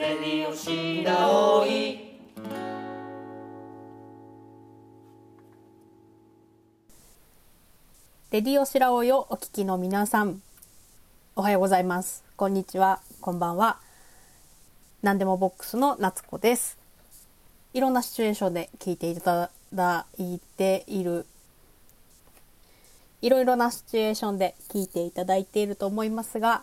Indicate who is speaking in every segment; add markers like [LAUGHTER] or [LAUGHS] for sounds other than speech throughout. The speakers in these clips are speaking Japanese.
Speaker 1: レディオシダオイ
Speaker 2: レディオシラオイをお聞きの皆さん、おはようございます。こんにちは、こんばんは。何でもボックスの夏子です。いろんなシチュエーションで聞いていただいている、いろいろなシチュエーションで聞いていただいていると思いますが、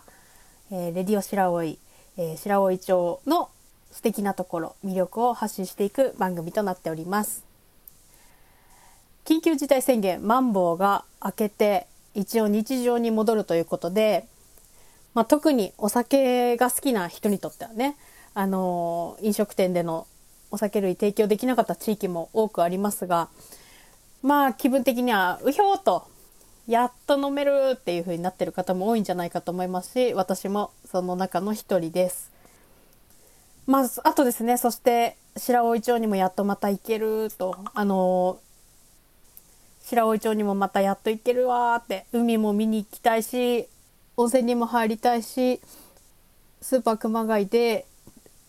Speaker 2: えーレディオシラオイ、えー、白老町の素敵なところ、魅力を発信していく番組となっております。緊急事態宣言マンボウが明けて一応日常に戻るということで、まあ、特にお酒が好きな人にとってはね、あのー飲食店でのお酒類提供できなかった地域も多くありますがまあ気分的にはうひょーとやっと飲めるっていう風になってる方も多いんじゃないかと思いますし私もその中の一人です。まあ、あとですね、そして白老町にもやっとまた行けると、あの白老町にもまたやっと行けるわーって海も見に行きたいし温泉にも入りたいしスーパー熊谷で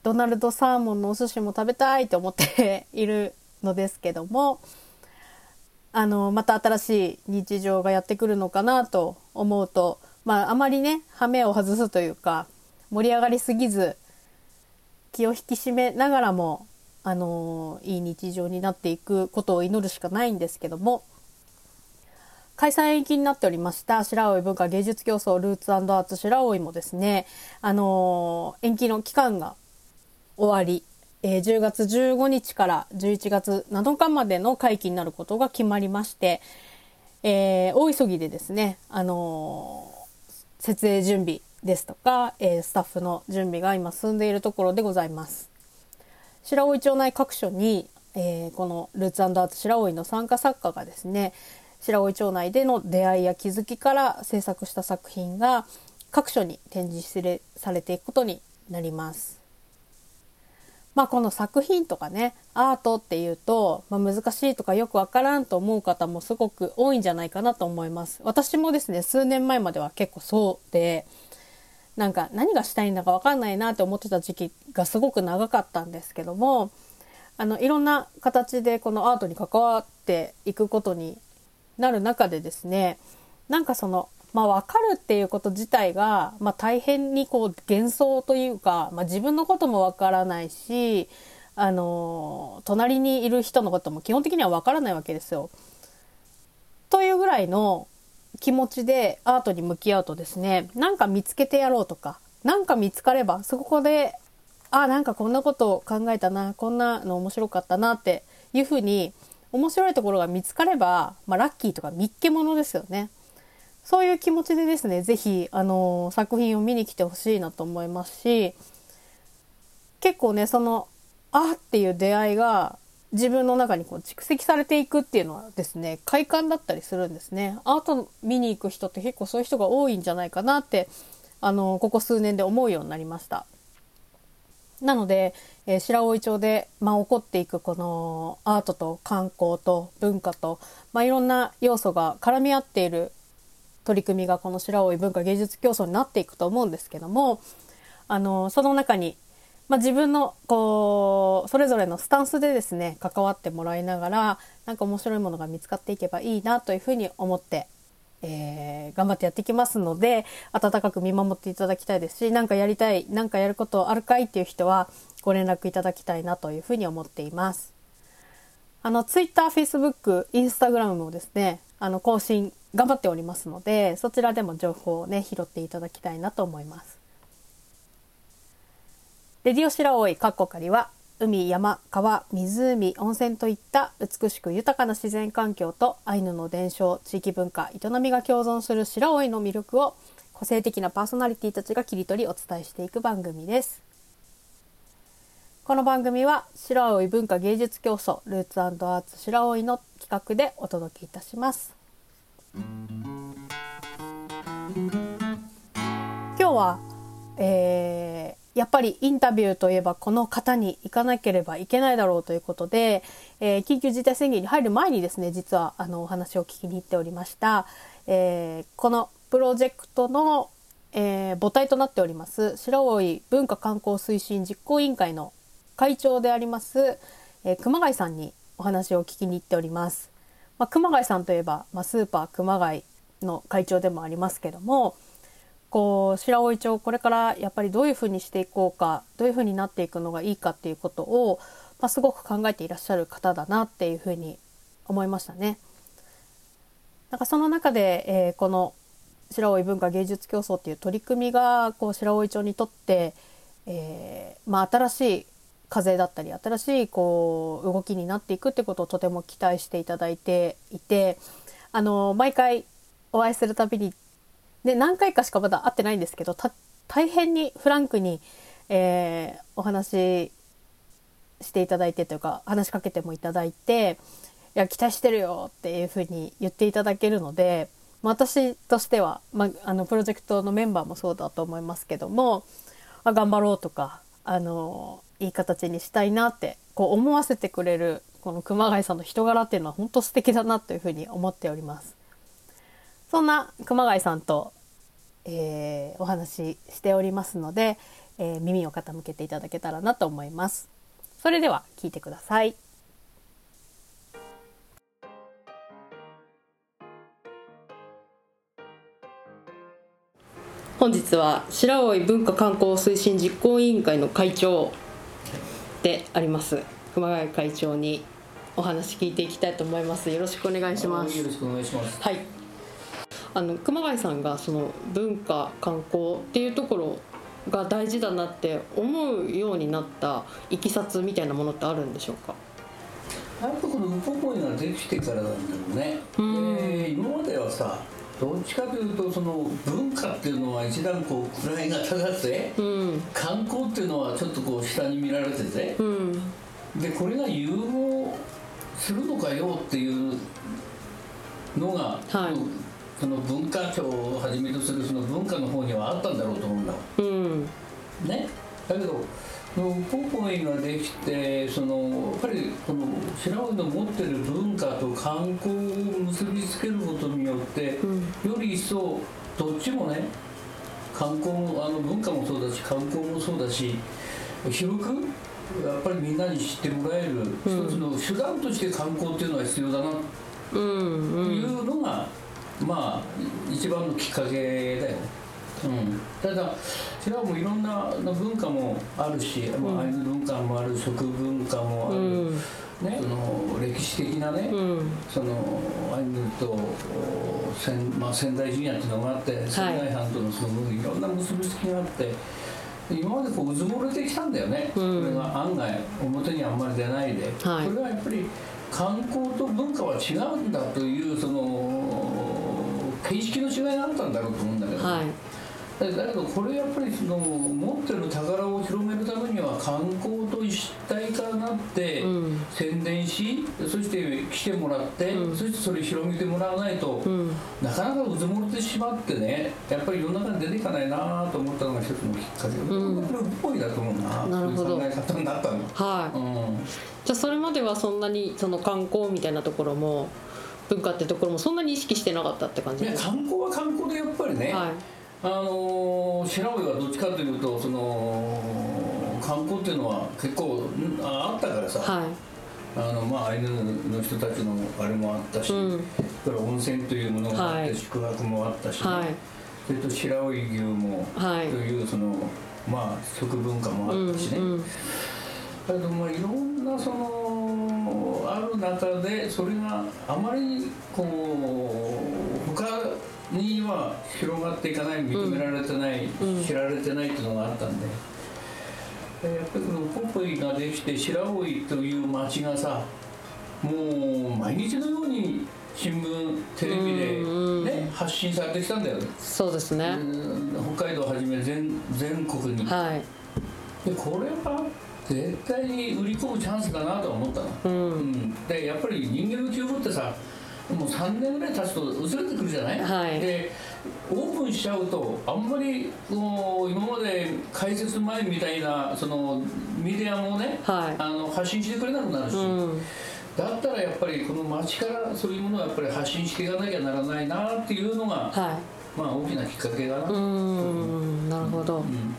Speaker 2: ドナルドサーモンのお寿司も食べたいと思っているのですけどもあのまた新しい日常がやってくるのかなと思うとまああまりね羽目を外すというか盛り上がりすぎず気を引き締めながらもあのいい日常になっていくことを祈るしかないんですけども開催延期になっておりました白老文化芸術競争ルーツアーツ白老もですね、あの延期の期間が終わり、えー10月15日から11月7日までの会期になることが決まりまして、えー大急ぎでですね、あのー設営準備ですとか、えースタッフの準備が今進んでいるところでございます。白老町内各所に、えーこのルーツアーツ白老の参加作家がですね白老町内での出会いや気づきから制作した作品が各所に展示されていくことになります。まあこの作品とかねアートっていうと、まあ、難しいとかよくわからんと思う方もすごく多いんじゃないかなと思います。私もですね数年前までは結構そうでなんか何がしたいんだかわかんないなって思ってた時期がすごく長かったんですけどもあのいろんな形でこのアートに関わっていくことになる中でですねなんかそのまあ分かるっていうこと自体が、まあ、大変にこう幻想というか、まあ、自分のことも分からないしあの隣にいる人のことも基本的には分からないわけですよ。というぐらいの気持ちでアートに向き合うとですねなんか見つけてやろうとかなんか見つかればそこであなんかこんなことを考えたなこんなの面白かったなっていうふうに面白いところが見つかれば、まあ、ラッキーとか見っけものですよね。そういう気持ちでですね、ぜひ、あの作品を見に来てほしいなと思いますし、結構ね、その、あっていう出会いが自分の中にこう蓄積されていくっていうのはですね、快感だったりするんですね。アート見に行く人って結構そういう人が多いんじゃないかなって、あのここ数年で思うようになりました。なので、えー白老町で、まあ、起こっていくこのアートと観光と文化と、まあ、いろんな要素が絡み合っている取り組みがこの白老文化芸術競争になっていくと思うんですけどもあのその中に、まあ、自分のこうそれぞれのスタンスでですね関わってもらいながらなんか面白いものが見つかっていけばいいなというふうに思って、えー頑張ってやってきますので温かく見守っていただきたいですし何かやりたい何かやることあるかいっていう人はご連絡いただきたいなというふうに思っています。あの、ツイッター、フェイスブック、インスタグラムもですね、あの、更新頑張っておりますので、そちらでも情報をね、拾っていただきたいなと思います。レディオシラオイカッコカリは、海、山、川、湖、温泉といった美しく豊かな自然環境とアイヌの伝承、地域文化、営みが共存する白老の魅力を個性的なパーソナリティたちが切り取りお伝えしていく番組です。この番組は白老文化芸術競争ルーツアーツ白老の企画でお届けいたします今日は、えーやっぱりインタビューといえばこの方に行かなければいけないだろうということで、えー緊急事態宣言に入る前にですね実はあのお話を聞きに行っておりました、えーこのプロジェクトのえ母体となっております白老文化観光推進実行委員会の会長であります、え熊谷さんにお話を聞きに行っております。まあ、熊谷さんといえば、まあ、スーパー熊谷の会長でもありますけどもこう白老町これからやっぱりどういうふうにしていこうかどういうふうになっていくのがいいかっていうことを、まあ、すごく考えていらっしゃる方だなっていうふうに思いましたね。なんかその中で、えーこの白老文化芸術競争っていう取り組みがこう白老町にとって、えーまあ、新しい風だったり新しいこう動きになっていくってことをとても期待していただいていてあの毎回お会いするたびに、ね、何回かしかまだ会ってないんですけどた大変にフランクに、えーお話ししていただいてというか話しかけてもいただいて「いや期待してるよ」っていうふうに言っていただけるので私としては、まあ、あのプロジェクトのメンバーもそうだと思いますけども、あ、頑張ろうとかあのいい形にしたいなってこう思わせてくれるこの熊谷さんの人柄っていうのは本当素敵だなというふうに思っております。そんな熊谷さんと、えーお話ししておりますので、えー耳を傾けていただけたらなと思います。それでは聞いてください。本日は白老文化観光推進実行委員会の会長であります熊谷会長にお話聞いていきたいと思います。よろしくお願いします。
Speaker 3: よろしくお願いします。
Speaker 2: はい。あの熊谷さんがその文化観光っていうところが大事だなって思うようになったいきさつみたいなものってあるんでしょうか？
Speaker 3: やっぱこのウポポイができてからなんだろうね。
Speaker 2: うん
Speaker 3: で今まではさ、どっちかというとその文化っていうのは一段こう位が高くて、
Speaker 2: うん。
Speaker 3: 観光っていうのはちょっとこう下に見られてて、
Speaker 2: うん。
Speaker 3: でこれが融合するのかよっていうのが、
Speaker 2: はい。
Speaker 3: その文化庁をはじめとするその文化の方にはあったんだろうと思うんだ。
Speaker 2: うん。
Speaker 3: ね、だけどポポイができてそのやっぱりこの白老の持ってる文化と観光を結びつけることによって、より一層どっちもね観光もあの文化もそうだし観光もそうだし広くやっぱりみんなに知ってもらえる、一つの手段として観光っていうのは必要だな
Speaker 2: うんうん。
Speaker 3: いうのが、まあ一番のきっかけだよね、うん、ただそれはもういろんな文化もあるし、まあ、アイヌ文化もある食文化もある、
Speaker 2: うん。
Speaker 3: ね、その歴史的なね、
Speaker 2: うん。
Speaker 3: そのアイヌとお仙,、まあ、仙台陣屋っていうのがあって仙台藩とのそのいろんな結びつきがあって今までこううずもれてきたんだよね、
Speaker 2: うん。
Speaker 3: これが案外表にあんまり出ないで、
Speaker 2: はい。
Speaker 3: それはやっぱり観光と文化は違うんだというその形式の違いがあったんだろうと思うんだけど、
Speaker 2: はい
Speaker 3: だだけどこれやっぱりその持ってる宝を広めるためには観光と一体化になって、
Speaker 2: うん。
Speaker 3: 宣伝しそして来てもらって、
Speaker 2: うん。
Speaker 3: そしてそれ広めてもらわないと、
Speaker 2: うん。
Speaker 3: なかなかうずもれてしまってねやっぱり世の中に出ていかないなと思ったのが一つのきっかけ。で、
Speaker 2: うん。
Speaker 3: これっぽいだと思うな
Speaker 2: なるほど。
Speaker 3: そういう考え方になったの。
Speaker 2: はい。
Speaker 3: うん。
Speaker 2: じゃあそれまではそんなにその観光みたいなところも文化ってところもそんなに意識してなかったって感じ
Speaker 3: いや
Speaker 2: ですか？
Speaker 3: 観光は観光でやっぱりね、
Speaker 2: はい
Speaker 3: あのー白老はどっちかというとその観光っていうのは結構んああったからさ、
Speaker 2: は
Speaker 3: あのまあアイヌの人たちのあれもあったし、
Speaker 2: うん。
Speaker 3: それから温泉というものがあって、
Speaker 2: はい。
Speaker 3: 宿泊もあったし、ね。
Speaker 2: はい。
Speaker 3: それと白老牛も
Speaker 2: はい。
Speaker 3: というそのまあ食文化も
Speaker 2: うん
Speaker 3: あったしね、
Speaker 2: うん
Speaker 3: だけどまあいろんなそのある中でそれがあまりこう他には広がっていかない認められてない、
Speaker 2: うん。
Speaker 3: 知られてないっていうのがあったんで。でやっぱりこのポポイができて白老という町がさもう毎日のように新聞テレビで、
Speaker 2: うん
Speaker 3: ね、発信されてきたんだよね、
Speaker 2: そうですね。
Speaker 3: うん北海道をはじめ全全国に、
Speaker 2: はい。
Speaker 3: でこれは絶対に売り込むチャンスだなとは思ったの、
Speaker 2: う
Speaker 3: うん。ん、でやっぱり人間の記憶ってさもう3年ぐらい経つと薄れてくるじゃない、
Speaker 2: はい。
Speaker 3: でオープンしちゃうとあんまりこう今まで開設前みたいなそのメディアもね、
Speaker 2: はい。
Speaker 3: あの発信してくれなくなるし、
Speaker 2: うん。
Speaker 3: だったらやっぱりこの街からそういうものをやっぱり発信していかなきゃならないなっていうのが
Speaker 2: は
Speaker 3: まあ大きなきっかけがな、
Speaker 2: うーんなるほど、
Speaker 3: うん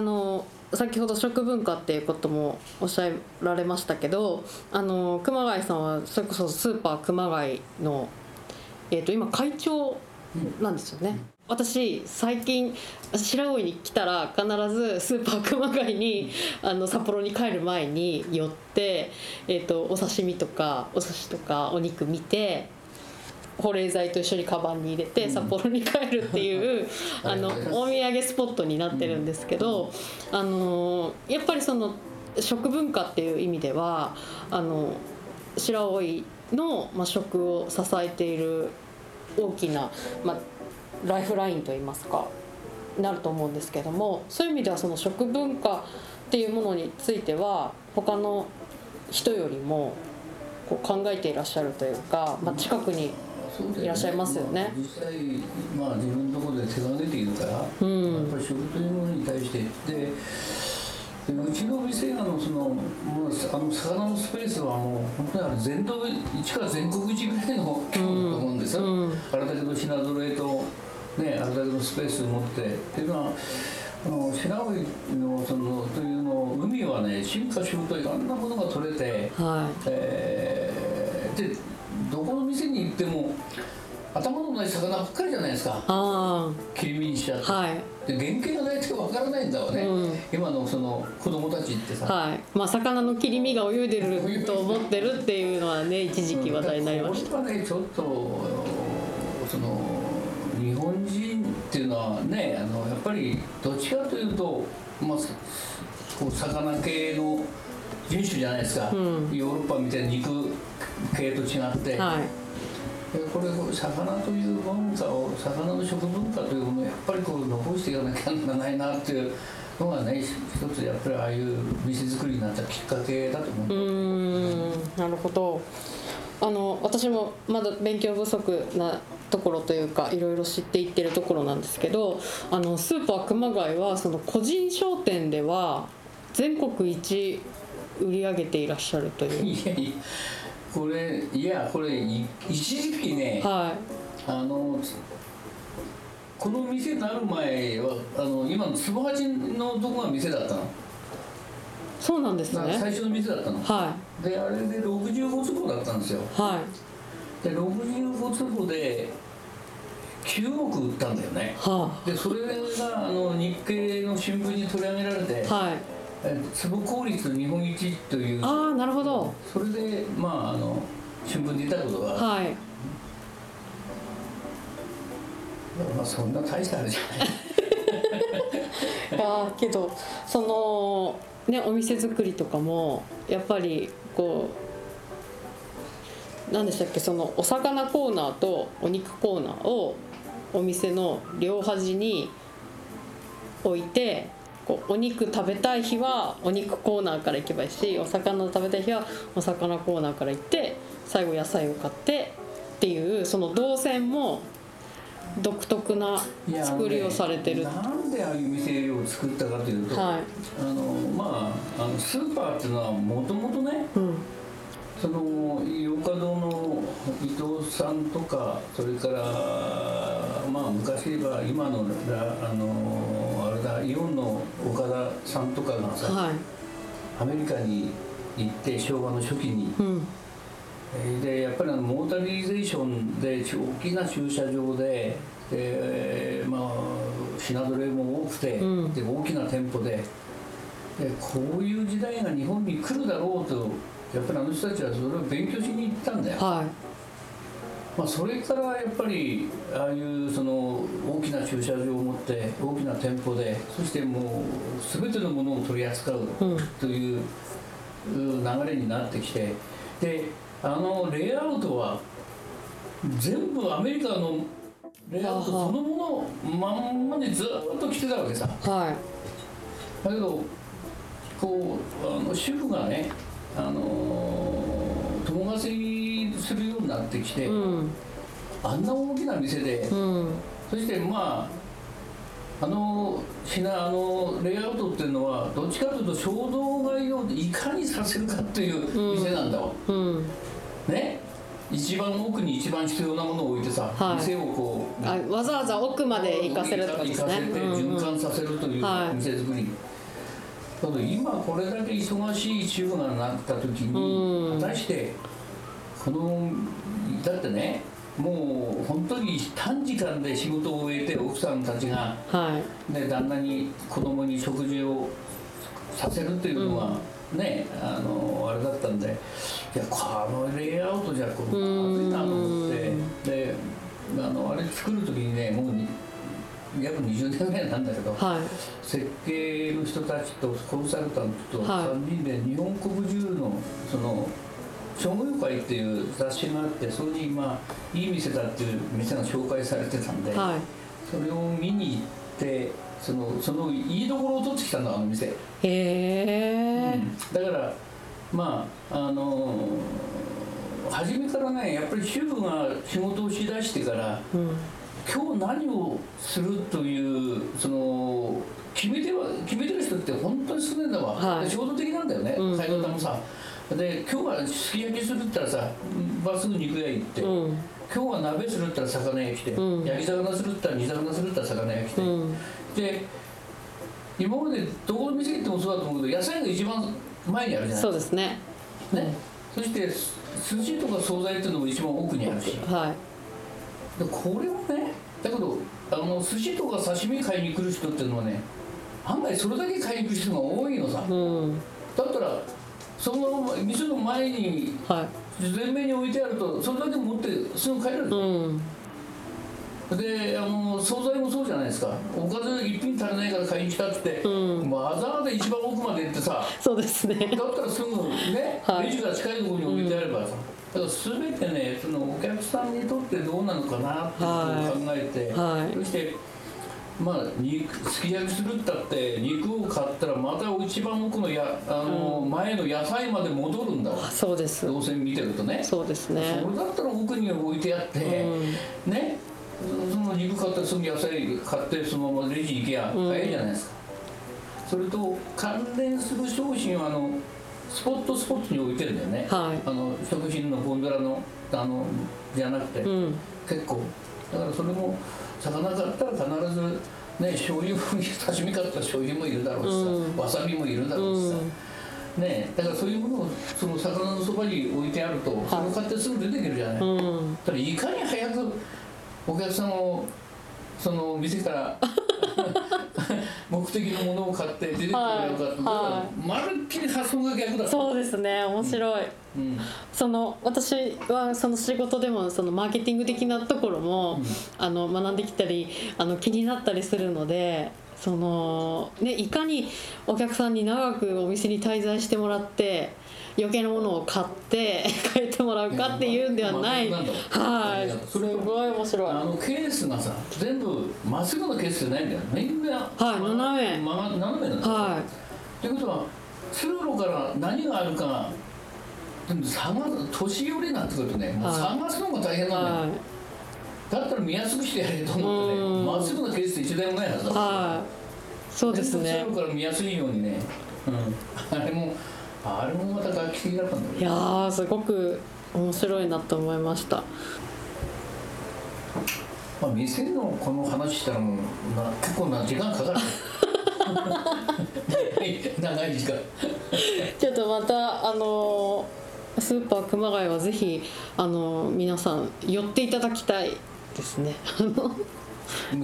Speaker 2: あの先ほど食文化っていうこともおっしゃられましたけどあの熊谷さんはそれこそスーパー熊谷の、えー、と今会長なんですよね。私最近白老に来たら必ずスーパー熊谷にあの札幌に帰る前に寄って、えー、とお刺身とかお寿司とかお肉見て保冷剤と一緒にカバンに入れて札幌に帰るっていう、[LAUGHS] あの
Speaker 3: はい。
Speaker 2: お土産スポットになってるんですけど、あのやっぱりその食文化っていう意味ではあの白老の、まあ、食を支えている大きな、まあ、ライフラインといいますかなると思うんですけどもそういう意味ではその食文化っていうものについては他の人よりもこう考えていらっしゃるというか、まあ、近くにいらっしゃいますよね。
Speaker 3: まあ実際まあ自分のところで手が出ているから、
Speaker 2: うん。
Speaker 3: やっぱり食というものに対してででうちの店あのそのもうあの魚のスペースはもう本当にあれ全道一から全国一ぐらいの規模だと思うんですよ、
Speaker 2: うん。
Speaker 3: あれだけの品揃えとねあれだけのスペースを持って。っていうのはあの白老のそのというの海はね進化するといろんなものが取れて、
Speaker 2: は
Speaker 3: えーでどこの店に行っても頭のない魚ばっかりじゃないですか。切り身にしちゃって、
Speaker 2: あはい。
Speaker 3: で原型が大体わからないんだわね、
Speaker 2: うん。
Speaker 3: 今のその子供たちってさ、
Speaker 2: はい。まあ魚の切り身が泳いでると思ってるっていうのはね [LAUGHS] 一時期話題になりました。
Speaker 3: これはねちょっとその日本人っていうのはねあのやっぱりどっちかというと、まあ、そこう魚系の人種じゃないですか、
Speaker 2: うん。
Speaker 3: ヨーロッパみたいな肉系と違って、
Speaker 2: はい。
Speaker 3: でこれ魚という文化を魚の食文化というものをやっぱりこう残していかなきゃならないなっていうのがね一つやっぱりああいう店作りになったきっかけだと思う
Speaker 2: んなるほど。あの私もまだ勉強不足なところというかいろいろ知っていってるところなんですけどあのスーパー熊谷はその個人商店では全国一売り上げていらっしゃるという。
Speaker 3: いやいやこれいやこれい一時期ね
Speaker 2: は
Speaker 3: あのこの店になる前はあの今の坪八のとこが店だったの、
Speaker 2: いそうなんですね。
Speaker 3: 最初の店だったの。
Speaker 2: は
Speaker 3: であれで65坪だったんですよ。
Speaker 2: いはい。
Speaker 3: で65坪で9億売ったんだよね。
Speaker 2: は
Speaker 3: でそれがあの日経の新聞に取り上げられて
Speaker 2: あはい。
Speaker 3: え坪効率日本一という
Speaker 2: ああなるほど。
Speaker 3: それでまああの新聞に出たことが、
Speaker 2: はい。
Speaker 3: まあそんな大したあれじゃない。
Speaker 2: いやーけどそのねお店作りとかもやっぱりこう何でしたっけそのお魚コーナーとお肉コーナーをお店の両端に置いてこうお肉食べたい日はお肉コーナーから行けばいいしお魚食べたい日はお魚コーナーから行って最後野菜を買ってっていうその動線も独特な作りをされてる。
Speaker 3: ねなんでああいう店を作ったかというと、
Speaker 2: はい
Speaker 3: あのまああのスーパーっていうのはもともとね
Speaker 2: うん
Speaker 3: その洋華堂の伊藤さんとかそれからまあ昔言えば今のラあのイオンの岡田さんとかがさ、
Speaker 2: はい。
Speaker 3: アメリカに行って昭和の初期に
Speaker 2: うん。
Speaker 3: えーでやっぱりあのモータリゼーションで大きな駐車場でで、まあ、品揃えも多くて、
Speaker 2: うん。
Speaker 3: で大きな店舗ででこういう時代が日本に来るだろうとやっぱりあの人たちはそれを勉強しに行ったんだよ、
Speaker 2: は
Speaker 3: まあ、それからやっぱりああいうその大きな駐車場を持って大きな店舗でそしてもう全てのものを取り扱うというう流れになってきてであのレイアウトは全部アメリカのレイアウトそのものまんまでずっと来てたわけさ。
Speaker 2: は
Speaker 3: だけどこうあの主婦がねあの友達にするようになってきて、
Speaker 2: いうん。
Speaker 3: あんな大きな店で、
Speaker 2: うん。
Speaker 3: そしてまああの品あのレイアウトっていうのはどっちかというと衝動買いをいかにさせるかっていう店なんだわ、
Speaker 2: うん。
Speaker 3: ね？一番奥に一番必要なものを置いてさ、
Speaker 2: はい。
Speaker 3: 店をこう
Speaker 2: あわざわざ奥まで行かせるとですね。
Speaker 3: 行かせて循環させるという
Speaker 2: はい。
Speaker 3: 店作り、だけど今これだけ忙しい中がなった時に、
Speaker 2: うん。
Speaker 3: 果たしてこのだってねもう本当に短時間で仕事を終えて奥さんたちが、
Speaker 2: はい。
Speaker 3: ね、旦那に子供に食事をさせるというのは、ねあのあれだったんでいやこのレイアウトじゃこれまずいなと思ってであのあれ作る時にねもうに約20年ぐらいなんだけど、
Speaker 2: はい。
Speaker 3: 設計の人たちとコンサルタントと
Speaker 2: はい。
Speaker 3: 3人で日本国中のその商業会っていう雑誌があってそれにまあいい店だっていう店が紹介されてたんで、
Speaker 2: はい。
Speaker 3: それを見に行ってそのそのいいところを取ってきたのあの店、
Speaker 2: へえ。
Speaker 3: だからまああのー初めからねやっぱり主婦が仕事をしだしてから
Speaker 2: うん。
Speaker 3: 今日何をするというその決めては決めてる人って本当に少ないんだわ、
Speaker 2: はい。
Speaker 3: で衝動的なんだよね、
Speaker 2: うん。
Speaker 3: 買い方もさで今日はすき焼きするったらさまっすぐ肉屋行って、
Speaker 2: うん。
Speaker 3: 今日は鍋するったら魚屋来て、
Speaker 2: うん。
Speaker 3: 焼き魚するったら煮魚するったら魚屋来て、
Speaker 2: うん。
Speaker 3: で今までどこの店行ってもそうだと思うけど野菜が一番前にあるじゃない。
Speaker 2: そうですね。
Speaker 3: ね、そして寿司とか惣菜っていうのも一番奥にあるし。
Speaker 2: は
Speaker 3: でこれはねだけどあの寿司とか刺身買いに来る人っていうのはね案外それだけ買いに来る人が多いのさ。
Speaker 2: いうん。
Speaker 3: だったらその店の前に
Speaker 2: は
Speaker 3: 前面に置いてあるとそれだけ持ってすぐ帰れる。
Speaker 2: いうん。
Speaker 3: であの惣菜もそうじゃないですか。おかず一品足りないから買いに来たって、
Speaker 2: うん。
Speaker 3: わざわざ一番奥まで行ってさ
Speaker 2: そうですね。
Speaker 3: だったらすぐね、
Speaker 2: はい。
Speaker 3: レジが近いところに置いてあればさ、だから全てねそのお客さんにとってどうなのかなってことを考えて、
Speaker 2: はい。
Speaker 3: そしてまあ肉すき焼きするったって肉を買ったらまた一番奥のやあの、前の野菜まで戻るんだわ。
Speaker 2: そうです。
Speaker 3: 動線見てるとね。
Speaker 2: そうですね。
Speaker 3: それだったら奥に置いてあって、ね。その肉買ったらすぐ野菜買ってそのままレジ行けや。早いじゃないですか、それと関連する商品はあのスポットスポットに置いてるんだよね、
Speaker 2: はい。
Speaker 3: あの食品のゴンドラのあのじゃなくて、
Speaker 2: うん。
Speaker 3: 結構。だからそれも魚買ったら必ずね醤油も刺身買ったら醤油もいるだろうしさ、
Speaker 2: うん。
Speaker 3: わさびもいるだろうしさ、ねだからそういうものをその魚のそばに置いてあると、それを買ってすぐ出てくるじゃない、
Speaker 2: うん。
Speaker 3: だからいかに早くお客さんをその店から [LAUGHS] 目的のものを買って出てくれるかって、
Speaker 2: はい。
Speaker 3: まるっきり発想が逆だ
Speaker 2: そうですね。面白い。
Speaker 3: うん。
Speaker 2: その私はその仕事でもそのマーケティング的なところも、あの学んできたりあの気になったりするのでその、ね、いかにお客さんに長くお店に滞在してもらって余計なものを買って [LAUGHS] 帰ってもらうかっていうんではない、
Speaker 3: まあまあ
Speaker 2: はい。
Speaker 3: それ
Speaker 2: すごい面白い。
Speaker 3: あのケースがさ全部まっすぐのケースじゃないんだよ。みんな
Speaker 2: はい斜め。
Speaker 3: ま斜めなんだ。よ
Speaker 2: は
Speaker 3: ということは通路から何があるかでも探す年寄りになってくるとね。もう
Speaker 2: はい
Speaker 3: 探すのが大変
Speaker 2: い
Speaker 3: なんだよ、
Speaker 2: はい。
Speaker 3: だったら見やすくしてやれと思って
Speaker 2: うん。
Speaker 3: ねまっすぐのケースって一台もないはずだ
Speaker 2: はい。そうですね。
Speaker 3: 通路から見やすいようにね、うん、あれもあれもまた楽器的だったんだよ
Speaker 2: いやーすごく面白いなと思いました。
Speaker 3: まあ、店のこの話したらもうな結構な時間かかる [LAUGHS] 長い時間。
Speaker 2: ちょっとまたあのスーパー熊谷はぜひあの皆さん寄っていただきたいですね。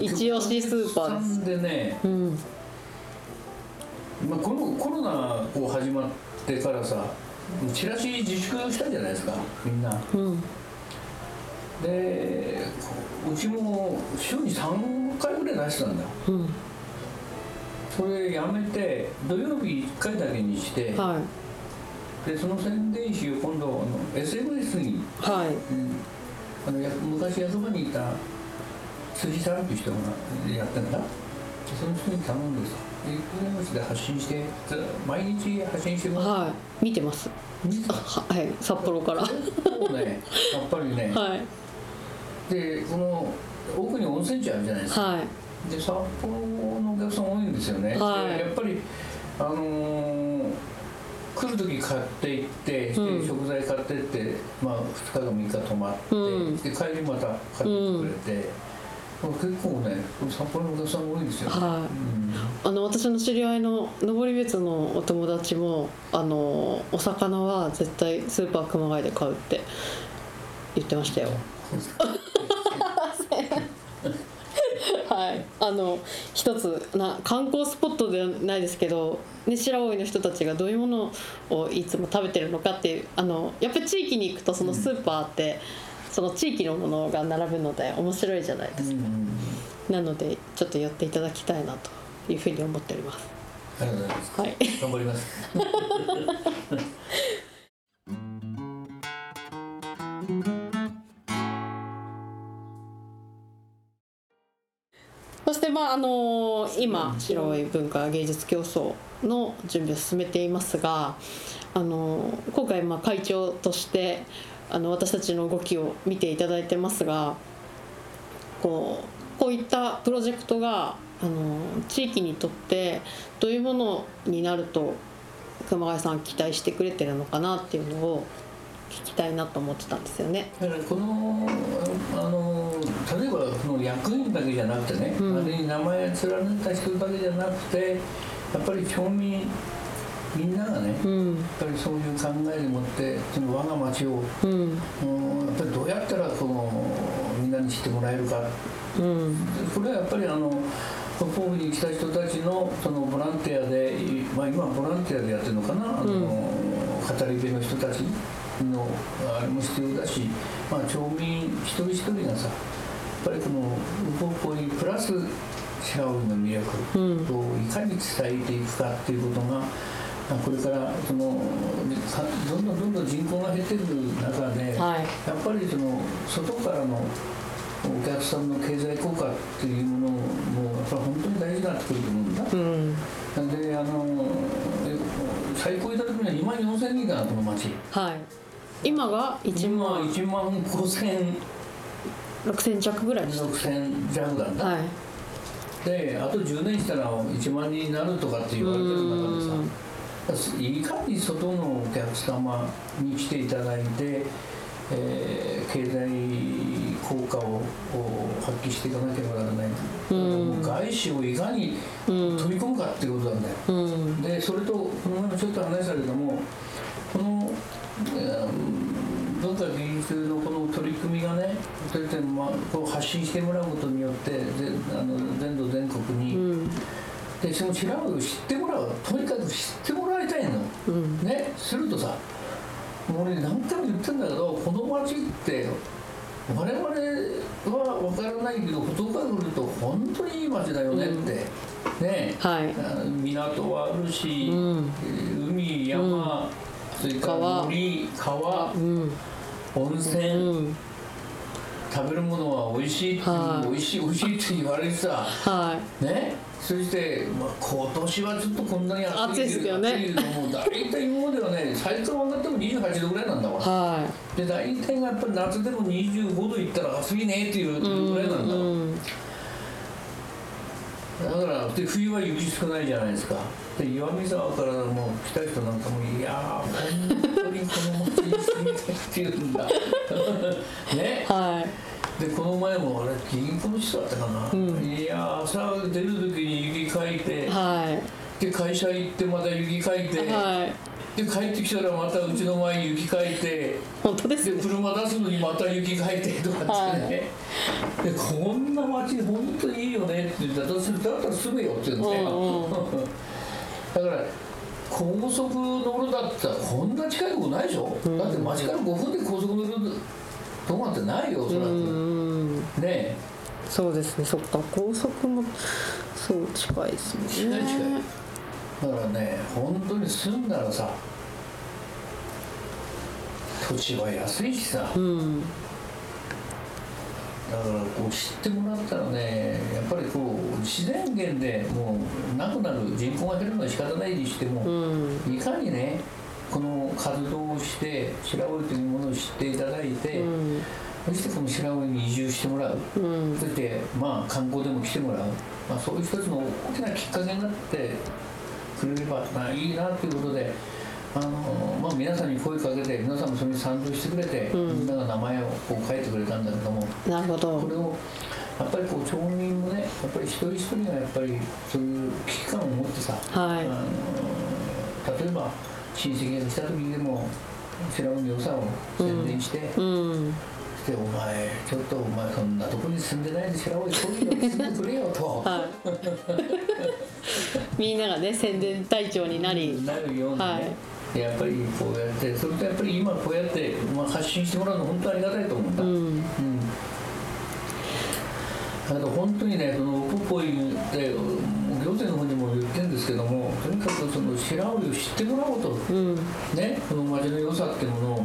Speaker 2: 一押しスーパーです。
Speaker 3: でね、
Speaker 2: うん。
Speaker 3: まあ、このコロナこう始まってからさチラシ自粛したじゃないですかみんな。
Speaker 2: うん。
Speaker 3: でうちも週に3回ぐらい出してたんだよ。
Speaker 2: うん。
Speaker 3: それやめて土曜日1回だけにして、
Speaker 2: は
Speaker 3: でその宣伝費を今度あの SNS に
Speaker 2: いはい。
Speaker 3: うん。あのや昔役場にいた辻さんっていう人がやってんだその人に頼んでさ SNS で発信してず毎日発信してます？
Speaker 2: はい。見てます。ははい。札幌から。は
Speaker 3: そうね。やっぱりね、[LAUGHS]
Speaker 2: い。
Speaker 3: でこの奥に温泉地あるじゃないですか。
Speaker 2: はい。
Speaker 3: で札幌のお客さん多いんですよね、
Speaker 2: はい。
Speaker 3: でやっぱりあのー来る時買って行って、で
Speaker 2: うん。
Speaker 3: 食材買ってって、まあ、2日か3日泊まって、
Speaker 2: うん。
Speaker 3: で帰りまた買ってくれて、結構ね札幌のお客さん多いんですよ、
Speaker 2: はい。
Speaker 3: うん。
Speaker 2: あの私の知り合いの登別のお友達もあのお魚は絶対スーパー熊谷で買うって言ってましたよ。[LAUGHS] はい。あの一つな観光スポットではないですけど、ね、白老の人たちがどういうものをいつも食べてるのかっていうあのやっぱり地域に行くとそのスーパーって、その地域のものが並ぶので面白いじゃないですか、
Speaker 3: うん
Speaker 2: なのでちょっと寄っていただきたいなというふうに思っております。
Speaker 3: ありがとうございます。
Speaker 2: はい。
Speaker 3: 頑張ります。[LAUGHS]
Speaker 2: そしてまああの今白い文化芸術競争の準備を進めていますがあの今回まあ会長としてあの私たちの動きを見ていただいてますがこうこういったプロジェクトがあの地域にとってどういうものになると熊谷さん期待してくれてるのかなっていうのを聞きたいなと思ってたんですよね。
Speaker 3: だからこのあの例えばこの役員だけじゃなくてね、
Speaker 2: うん
Speaker 3: あれに名前連ねた人だけじゃなくてやっぱり町民みんながね、やっ
Speaker 2: うん
Speaker 3: ぱりそういう考えでもってその我が町を、
Speaker 2: うん。
Speaker 3: うんやっぱりどうやったらこのみんなに知ってもらえるか。
Speaker 2: うん。
Speaker 3: これはやっぱりあの北方に来た人たちのそのボランティアで、まあ、今はボランティアでやってるのかな、あの語り部の人たちのあれも必要だし、まあ、町民一人一人がさやっぱりこのウポポイプラス白老の魅力
Speaker 2: うん。
Speaker 3: をいかに伝えていくかっていうことが、まあこれからそのかどんどんどんどん人口が減ってくる中で、
Speaker 2: はい。
Speaker 3: やっぱりその外からのお客さんの経済効果っていうものもやっぱり本当に大事になってくると思うんだ。
Speaker 2: うん。
Speaker 3: なんであのえ最高いた時には2万4千人かなこの町。
Speaker 2: はい。今が1
Speaker 3: 今
Speaker 2: 万
Speaker 3: 1万5千。
Speaker 2: 6000弱ぐらいでし
Speaker 3: 6千弱なんだ。
Speaker 2: たはい。
Speaker 3: であと10年したら1万人になるとかって言われてる中でさいかに外のお客様に来ていただいて、えー経済効果をを発揮していかなければならない、
Speaker 2: うん。
Speaker 3: 外資をいかに
Speaker 2: うん。
Speaker 3: 飛び込むかっていうことなんだよ、
Speaker 2: うん。
Speaker 3: でそれとこの前もちょっと話したけどもこの、えー文化芸術のこの取り組みがねそうやって、まあ、こう発信してもらうことによってぜあの全土全国
Speaker 2: う
Speaker 3: に、
Speaker 2: ん
Speaker 3: でその白老を知ってもらうとにかく知ってもらいたいの。
Speaker 2: うん。
Speaker 3: ねするとさもうね何回も言ってんだけどこの町って我々は分からないけど外から来ると本当にいい町だよねって、ね。
Speaker 2: はい。
Speaker 3: あ港はあるし、
Speaker 2: うん。
Speaker 3: 海山、それから
Speaker 2: 川。
Speaker 3: 森川。
Speaker 2: うん。
Speaker 3: 温泉、
Speaker 2: うん
Speaker 3: 食べるものは美味しい
Speaker 2: はい。
Speaker 3: 美味しい美味しいって言われてさ
Speaker 2: は
Speaker 3: ね？そして、まあ、今年はちょっとこんなに暑い
Speaker 2: ですよね。
Speaker 3: 暑いけども大体今まではね最高上がっても28度ぐらいなんだわ
Speaker 2: いは
Speaker 3: で大体がやっぱり夏でも25度いったら暑いねっていう
Speaker 2: い
Speaker 3: ぐらいなんだ
Speaker 2: ん。
Speaker 3: だからで冬は雪少ないじゃないですかで岩見沢からもう来た人なんかもいやー本当にこの町に住みたいって言うんだ。[LAUGHS] ね。
Speaker 2: はい。
Speaker 3: でこの前もあれ銀行の人だったかな、
Speaker 2: うん。
Speaker 3: いやー朝出る時に雪かいて。
Speaker 2: は
Speaker 3: で会社行ってまた雪かいて、
Speaker 2: いはい。
Speaker 3: で帰ってきたらまたうちの前に雪かいて。
Speaker 2: 本当です
Speaker 3: で
Speaker 2: ね
Speaker 3: 車出すのにまた雪かいてとかってね、でこんな街本当にいいよねって言ったらだったら住めよって言うんだよ、
Speaker 2: うんうん [LAUGHS]
Speaker 3: だから高速乗るだったらこんな近いとこないでしょ、
Speaker 2: うん。
Speaker 3: だって街から5分で高速乗るとこなんてないよおそらく、
Speaker 2: うん
Speaker 3: ね
Speaker 2: そうですねそっか。高速もそう近いですね。
Speaker 3: 近い近い。だからね本当に住んだらさ土地は安いしさ、
Speaker 2: うん
Speaker 3: だからこう知ってもらったらねやっぱりこう自然源でもうなくなる人口が減るのは仕方ないにしても、
Speaker 2: うん。
Speaker 3: いかにねこの活動をして白老というものを知っていただいて、
Speaker 2: うん。
Speaker 3: そしてこの白老に移住してもらう、
Speaker 2: うん。
Speaker 3: そしてまあ観光でも来てもらう、まあ、そういう一つの大きなきっかけになってくれればないいなということで。あのまあ、皆さんに声かけて皆さんもそれに賛同してくれて、
Speaker 2: うん。
Speaker 3: みんなが名前をこう書いてくれたんだけども
Speaker 2: なるほど。
Speaker 3: これをやっぱりこう町民もねやっぱり一人一人がやっぱりそういう危機感を持ってさ、
Speaker 2: はい。
Speaker 3: あの例えば親戚が来た時でも白尾の良さを宣伝して、
Speaker 2: うん。
Speaker 3: でお前ちょっとお前そんなとこに住んでないで白尾にそういうのに住んでくれよと。
Speaker 2: はい。[LAUGHS] みんながね宣伝隊長になり。
Speaker 3: なるようにね、
Speaker 2: はい
Speaker 3: やっぱりこうやってそれとやっぱり今こうやって、まあ、発信してもらうの本当にありがたいと思うんだ、
Speaker 2: うん。
Speaker 3: うん。だけど本当にねそのポポイって行政の方にも言ってるんですけどもとにかくその白老を知ってもらおうと。
Speaker 2: うん。
Speaker 3: ねこの街の良さっていうものを。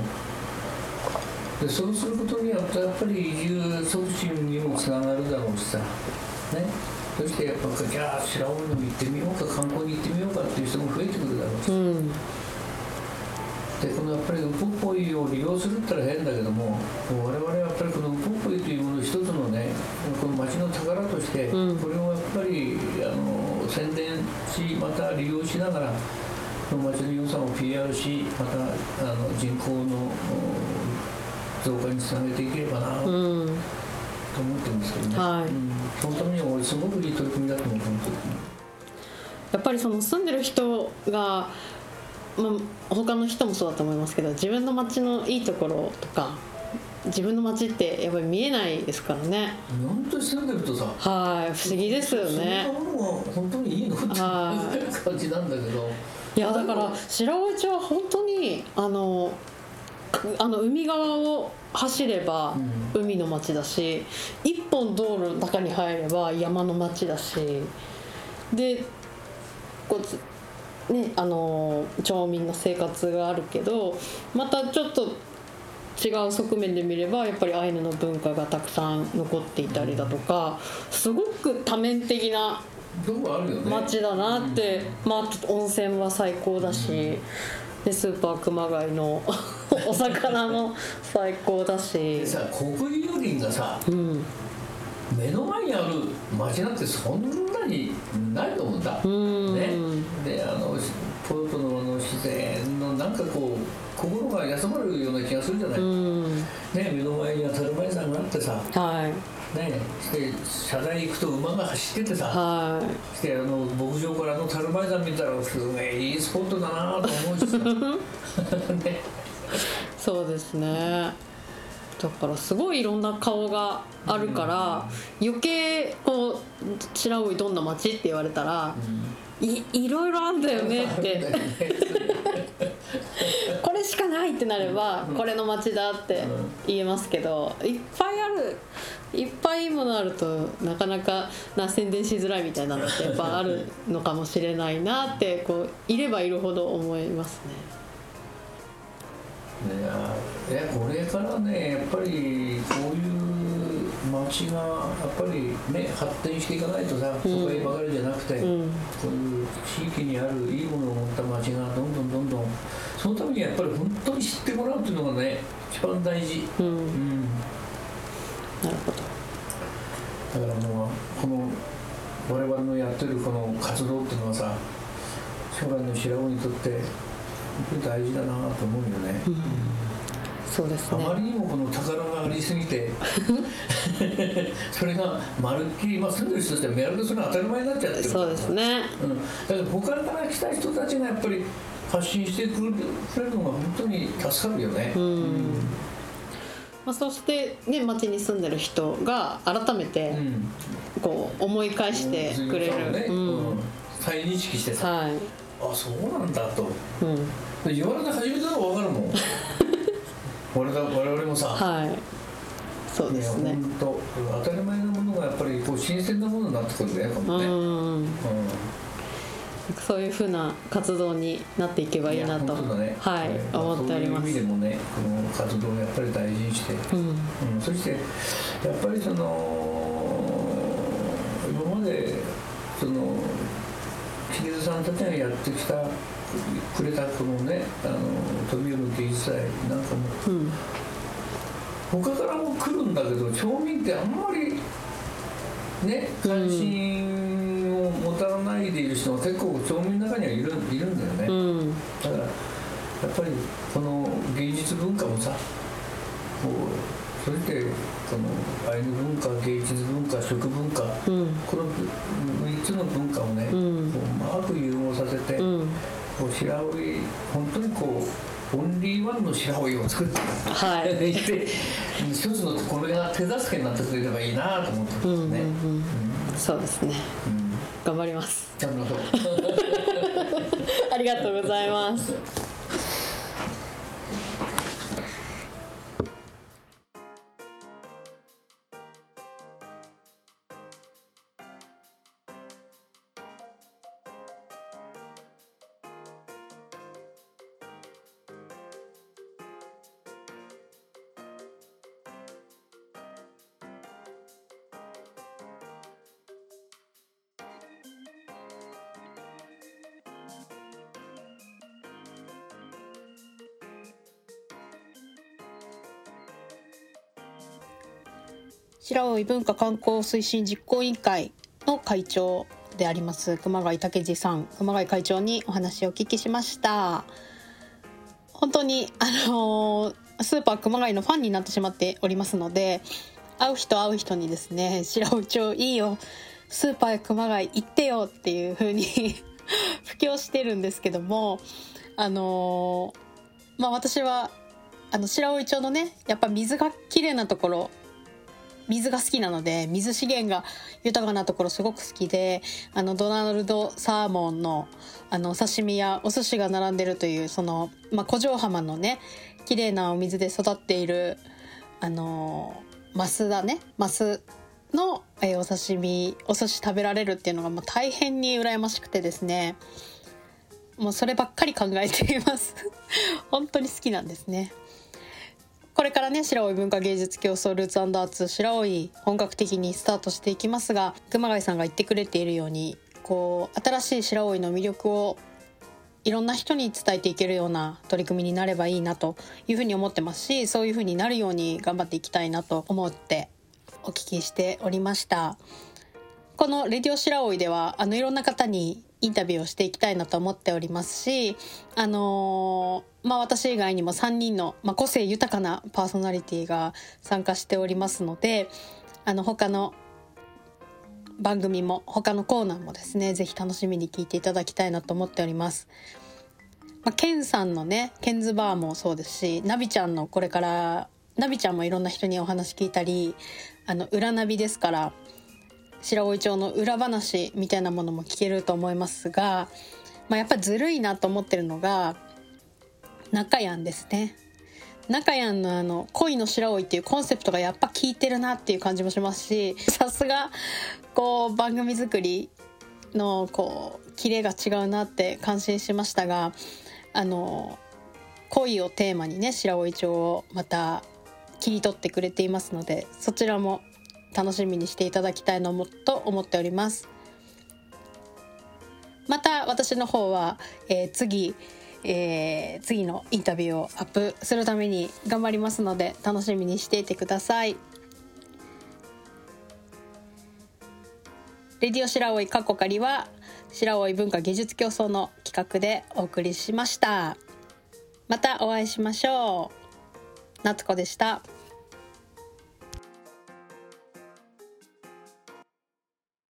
Speaker 3: でそうすることによってやっぱり移住促進にもつながるだろうしさ。ね。そしてやっぱじゃあ白老に行ってみようか観光に行ってみようかっていう人も増えてくるだろうし。
Speaker 2: うん
Speaker 3: でこのやっぱりウポポイを利用するってのは変だけども我々はやっぱりこのウポポイというものを一つのねこの町の宝として、
Speaker 2: うん。
Speaker 3: これをやっぱりあの宣伝しまた利用しながらこの町の良さを PR しまたあの人口のお増加につなげていければなと思
Speaker 2: うん
Speaker 3: ってるんですけどね、
Speaker 2: はい。
Speaker 3: うん、そのためには俺すごくいい取り組みだと思う本
Speaker 2: やっぱりその住んでる人が、まあ、他の人もそうだと思いますけど自分の街のいいところとか自分の街ってやっぱり見えないですからね。
Speaker 3: 本当に住んでるとさ
Speaker 2: はい不思議ですよね。
Speaker 3: そんなものが本当にいいの？って
Speaker 2: は
Speaker 3: 感じなんだけど。
Speaker 2: いやだから白老町は本当にあのくあの海側を走れば海の町だし、一本道路の中に入れば山の町だしでこうつねあの町民の生活があるけどまたちょっと違う側面で見ればやっぱりアイヌの文化がたくさん残っていたりだとかすごく多面的な街だなって、まあ温泉は最高だし、でスーパー熊谷の [LAUGHS] お魚も最高だし。
Speaker 3: でさ国有林がさ
Speaker 2: うん
Speaker 3: 目の前にある町なんてそんなにないと思うんだ、
Speaker 2: うん。
Speaker 3: ね、であのポートのあの自然のなんかこう心が休まるような気がするじゃない、
Speaker 2: うん。
Speaker 3: ね、目の前には樽前山があってさ、
Speaker 2: はい。
Speaker 3: ね、して車台行くと馬が走っててさ、
Speaker 2: はい。
Speaker 3: してあの牧場からあの樽前山見たらすごいいいスポットだなと思うしさ、[LAUGHS] ね、
Speaker 2: そうですねだからすごいいろんな顔があるから、余計こう「白老どんな街?」って言われたら、いいろいろあんだよねって。これしかないってなればこれの街だって言えますけどいっぱいある。いっぱいいいものあるとなかなかな宣伝しづらいみたいなのってやっぱあるのかもしれないなってこういればいるほど思いますね。
Speaker 3: いやこれからねやっぱりこういう街がやっぱりね発展していかないとさ、都会ばかりじゃなくて、
Speaker 2: うん。
Speaker 3: こういう地域にあるいいものを持った街がどんどんどんどんそのためにやっぱり本当に知ってもらうっていうのがね一番大事、
Speaker 2: うん、
Speaker 3: うん、
Speaker 2: なるほど。
Speaker 3: だからもうこの我々のやってるこの活動っていうのはさ将来の白尾にとって大事だなと思うよね、
Speaker 2: そうですね。
Speaker 3: あまりにもこの宝がありすぎて。それがまるっきり、まあ、住んでる人としてはメールでそれが当たり前になっちゃってる
Speaker 2: そうですね。
Speaker 3: うん、だけど他から来た人たちがやっぱり発信してくれるくれるのが本当に助かるよね、
Speaker 2: うん。まあ、そしてね町に住んでる人が改めて
Speaker 3: うん。
Speaker 2: こう思い返してくれる、
Speaker 3: ね、
Speaker 2: う
Speaker 3: うん。ん、再認識してさ、
Speaker 2: はい、
Speaker 3: あそうなんだと。
Speaker 2: うん、
Speaker 3: で言われて初めての分かるもん。[LAUGHS] 我々我々もさ、
Speaker 2: はい。そうですね。
Speaker 3: 本当当たり前のものがやっぱりこう新鮮なものになってくるねこ
Speaker 2: う
Speaker 3: のね、
Speaker 2: んそういうふうな活動になっていけばいいなと。
Speaker 3: ね。
Speaker 2: はい
Speaker 3: えー
Speaker 2: 思っております。
Speaker 3: そういう意味でもねこの活動をやっぱり大事にして、
Speaker 2: うん。
Speaker 3: うん、そしてやっぱりその今までその木津さんたちがやってきたくれたこのねあの飛び降る芸術祭なんかも。
Speaker 2: うん。
Speaker 3: 他からも来るんだけど町民ってあんまりね関心を持たないでいる人が結構町民の中にはいるいるんだよね、
Speaker 2: うん。
Speaker 3: だからやっぱりこの芸術文化もさこうそれでこのアイヌ文化芸術文化食文化、
Speaker 2: うん。
Speaker 3: この3つの文化をね、
Speaker 2: うん。
Speaker 3: こううまく融合させて、
Speaker 2: うん。
Speaker 3: こう白老本当にこうオンリーワンの白老を作って
Speaker 2: はい。
Speaker 3: で一つのこれが手助けになってくれればいいなと思ってますね。
Speaker 2: うんうんうん
Speaker 3: うん。
Speaker 2: そうですね。
Speaker 3: うん。
Speaker 2: 頑張ります。[LAUGHS] [LAUGHS] ありがとうございます白老文化観光推進実行委員会の会長であります熊谷武二さん。熊谷会長にお話をお聞きしました。本当にあのースーパー熊谷のファンになってしまっておりますので会う人会う人にですね白老町いいよスーパー熊谷行ってよっていう風に [LAUGHS] 布教してるんですけどもあのーまあ私はあの白老町のねやっぱ水が綺麗なところ水が好きなので水資源が豊かなところすごく好きであのドナルドサーモンのあのお刺身やお寿司が並んでるというその、まあ、古城浜のね綺麗なお水で育っているあのマスだねマスの、えーお刺身お寿司食べられるっていうのがもう大変に羨ましくてですねもうそればっかり考えています。[LAUGHS] 本当に好きなんですね。これからね白老文化芸術競争ルーツアーツ白老本格的にスタートしていきますが熊谷さんが言ってくれているようにこう新しい白老の魅力をいろんな人に伝えていけるような取り組みになればいいなというふうに思ってますしそういうふうになるように頑張っていきたいなと思ってお聞きしておりました。この「レディオ白老」ではあのいろんな方にインタビューをしていきたいなと思っておりますしあのーまあ私以外にも3人の、まあ、個性豊かなパーソナリティが参加しておりますのであの他の番組も他のコーナーもですねぜひ楽しみに聞いていただきたいなと思っております。まあ、ケンさんのねケンズバーもそうですしナビちゃんのこれからナビちゃんもいろんな人にお話聞いたりあの裏ナビですから白老町の裏話みたいなものも聞けると思いますが、まあ、やっぱりずるいなと思ってるのが中やんですね。中やんのあの恋の白老っていうコンセプトがやっぱ効いてるなっていう感じもしますしさすがこう番組作りのこうキレが違うなって感心しましたがあの恋をテーマにね白老町をまた切り取ってくれていますのでそちらも楽しみにしていただきたいのもと思っております。また私の方は、えー次、えー次のインタビューをアップするために頑張りますので楽しみにしていてください。レディオ白老カッコカリは白老文化芸術競争の企画でお送りしました。またお会いしましょう。夏子でした。